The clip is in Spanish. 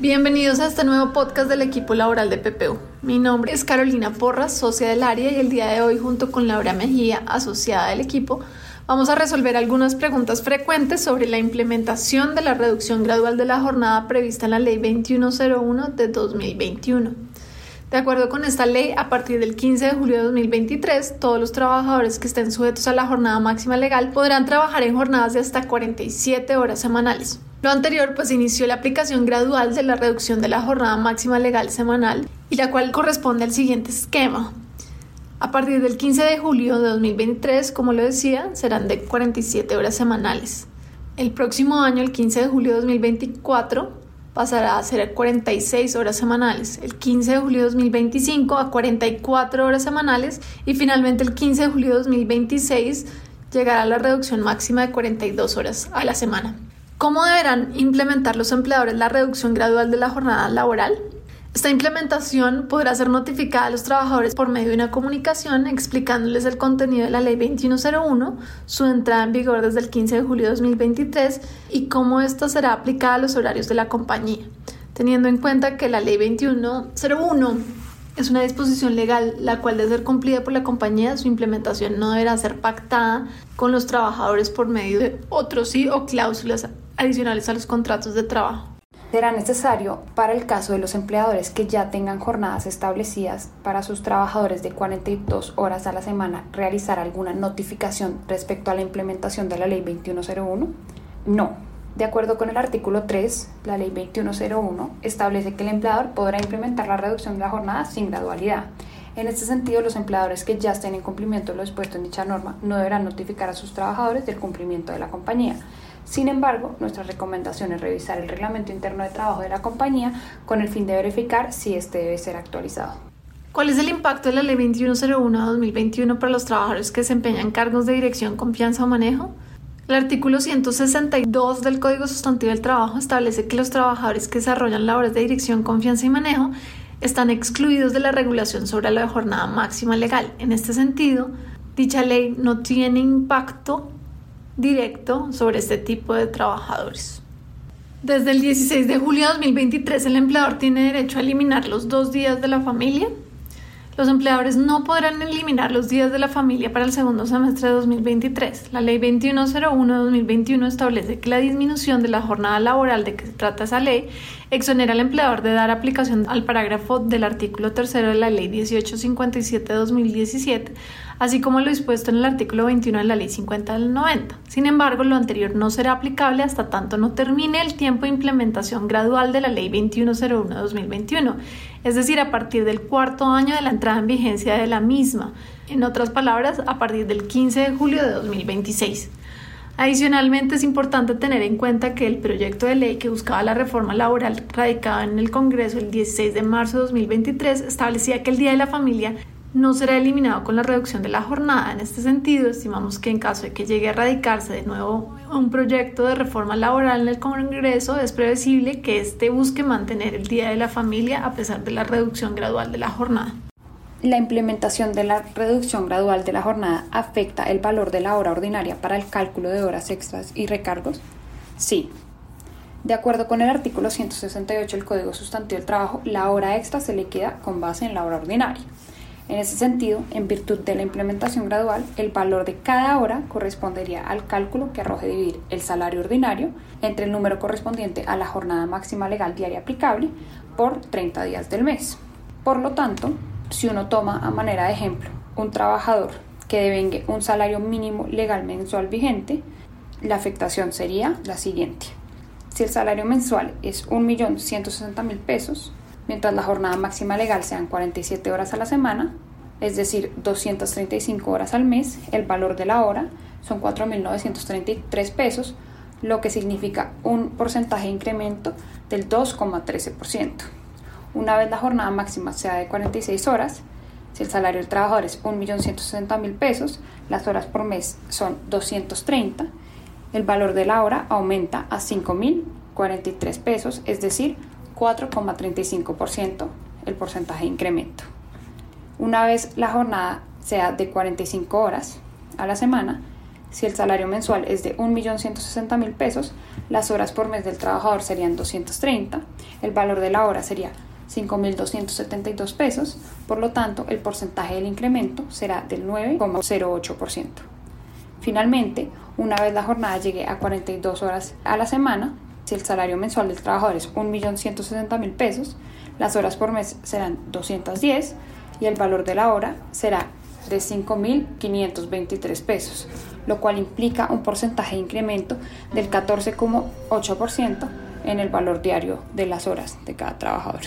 Bienvenidos a este nuevo podcast del equipo laboral de PPU. Mi nombre es Carolina Porras, socia del área, y el día de hoy, junto con Laura Mejía, asociada del equipo, vamos a resolver algunas preguntas frecuentes sobre la implementación de la reducción gradual de la jornada prevista en la Ley 2101 de 2021. De acuerdo con esta ley, a partir del 15 de julio de 2023, todos los trabajadores que estén sujetos a la jornada máxima legal podrán trabajar en jornadas de hasta 47 horas semanales. Lo anterior pues inició la aplicación gradual de la reducción de la jornada máxima legal semanal y la cual corresponde al siguiente esquema. A partir del 15 de julio de 2023, como lo decía, serán de 47 horas semanales. El próximo año, el 15 de julio de 2024, pasará a ser 46 horas semanales, el 15 de julio de 2025 a 44 horas semanales y finalmente el 15 de julio de 2026 llegará a la reducción máxima de 42 horas a la semana. ¿Cómo deberán implementar los empleadores la reducción gradual de la jornada laboral? Esta implementación podrá ser notificada a los trabajadores por medio de una comunicación explicándoles el contenido de la Ley 2101, su entrada en vigor desde el 15 de julio de 2023 y cómo esta será aplicada a los horarios de la compañía, teniendo en cuenta que la Ley 2101 es una disposición legal la cual debe ser cumplida por la compañía, su implementación no deberá ser pactada con los trabajadores por medio de otros sí o cláusulas adicionales a los contratos de trabajo. Será necesario para el caso de los empleadores que ya tengan jornadas establecidas para sus trabajadores de 42 horas a la semana realizar alguna notificación respecto a la implementación de la ley 2101? No. De acuerdo con el artículo 3, la ley 2101 establece que el empleador podrá implementar la reducción de la jornada sin gradualidad. En este sentido, los empleadores que ya estén en cumplimiento de lo dispuesto en dicha norma no deberán notificar a sus trabajadores del cumplimiento de la compañía. Sin embargo, nuestra recomendación es revisar el reglamento interno de trabajo de la compañía con el fin de verificar si este debe ser actualizado. ¿Cuál es el impacto de la Ley 2101-2021 para los trabajadores que desempeñan cargos de dirección, confianza o manejo? El artículo 162 del Código Sustantivo del Trabajo establece que los trabajadores que desarrollan labores de dirección, confianza y manejo están excluidos de la regulación sobre la jornada máxima legal. En este sentido, dicha ley no tiene impacto directo sobre este tipo de trabajadores. Desde el 16 de julio de 2023 el empleador tiene derecho a eliminar los dos días de la familia. Los empleadores no podrán eliminar los días de la familia para el segundo semestre de 2023. La ley 2101 de 2021 establece que la disminución de la jornada laboral de que se trata esa ley exonera al empleador de dar aplicación al parágrafo del artículo 3 de la ley 1857 de 2017 así como lo dispuesto en el artículo 21 de la Ley 50 del 90. Sin embargo, lo anterior no será aplicable hasta tanto no termine el tiempo de implementación gradual de la Ley 2101 de 2021, es decir, a partir del cuarto año de la entrada en vigencia de la misma, en otras palabras, a partir del 15 de julio de 2026. Adicionalmente, es importante tener en cuenta que el proyecto de ley que buscaba la reforma laboral radicado en el Congreso el 16 de marzo de 2023 establecía que el Día de la Familia no será eliminado con la reducción de la jornada. En este sentido, estimamos que en caso de que llegue a radicarse de nuevo un proyecto de reforma laboral en el Congreso, es previsible que éste busque mantener el Día de la Familia a pesar de la reducción gradual de la jornada. ¿La implementación de la reducción gradual de la jornada afecta el valor de la hora ordinaria para el cálculo de horas extras y recargos? Sí. De acuerdo con el artículo 168 del Código Sustantivo del Trabajo, la hora extra se le queda con base en la hora ordinaria. En ese sentido, en virtud de la implementación gradual, el valor de cada hora correspondería al cálculo que arroje dividir el salario ordinario entre el número correspondiente a la jornada máxima legal diaria aplicable por 30 días del mes. Por lo tanto, si uno toma a manera de ejemplo un trabajador que devengue un salario mínimo legal mensual vigente, la afectación sería la siguiente. Si el salario mensual es 1.160.000 pesos, mientras la jornada máxima legal sean 47 horas a la semana, es decir, 235 horas al mes, el valor de la hora son 4.933 pesos, lo que significa un porcentaje de incremento del 2,13%. Una vez la jornada máxima sea de 46 horas, si el salario del trabajador es 1.160.000 pesos, las horas por mes son 230, el valor de la hora aumenta a 5.043 pesos, es decir, 4,35% el porcentaje de incremento. Una vez la jornada sea de 45 horas a la semana, si el salario mensual es de 1.160.000 pesos, las horas por mes del trabajador serían 230, el valor de la hora sería 5.272 pesos, por lo tanto el porcentaje del incremento será del 9,08%. Finalmente, una vez la jornada llegue a 42 horas a la semana, si el salario mensual del trabajador es 1.160.000 pesos, las horas por mes serán 210 y el valor de la hora será de 5.523 pesos, lo cual implica un porcentaje de incremento del 14,8% en el valor diario de las horas de cada trabajador.